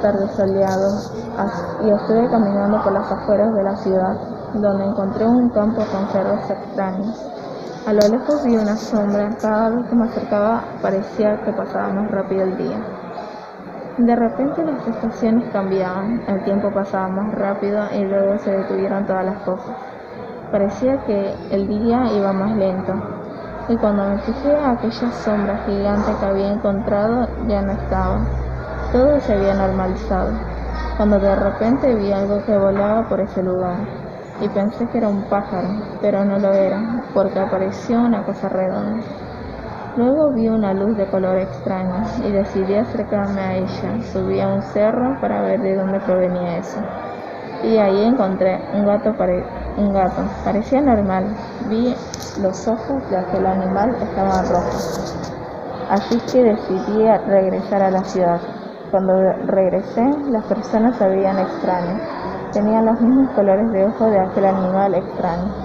tarde soleado y estuve caminando por las afueras de la ciudad, donde encontré un campo con cerros extraños. A lo lejos vi una sombra, cada vez que me acercaba parecía que pasaba más rápido el día. De repente las estaciones cambiaban, el tiempo pasaba más rápido y luego se detuvieron todas las cosas. Parecía que el día iba más lento, y cuando me fijé aquella sombra gigante que había encontrado ya no estaba. Todo se había normalizado, cuando de repente vi algo que volaba por ese lugar, y pensé que era un pájaro, pero no lo era, porque apareció una cosa redonda. Luego vi una luz de color extraño y decidí acercarme a ella. Subí a un cerro para ver de dónde provenía eso. Y ahí encontré un gato, un gato. Parecía normal. Vi los ojos de aquel animal estaban rojos. Así que decidí regresar a la ciudad. Cuando regresé, las personas se veían extrañas. Tenían los mismos colores de ojos de aquel animal extraño.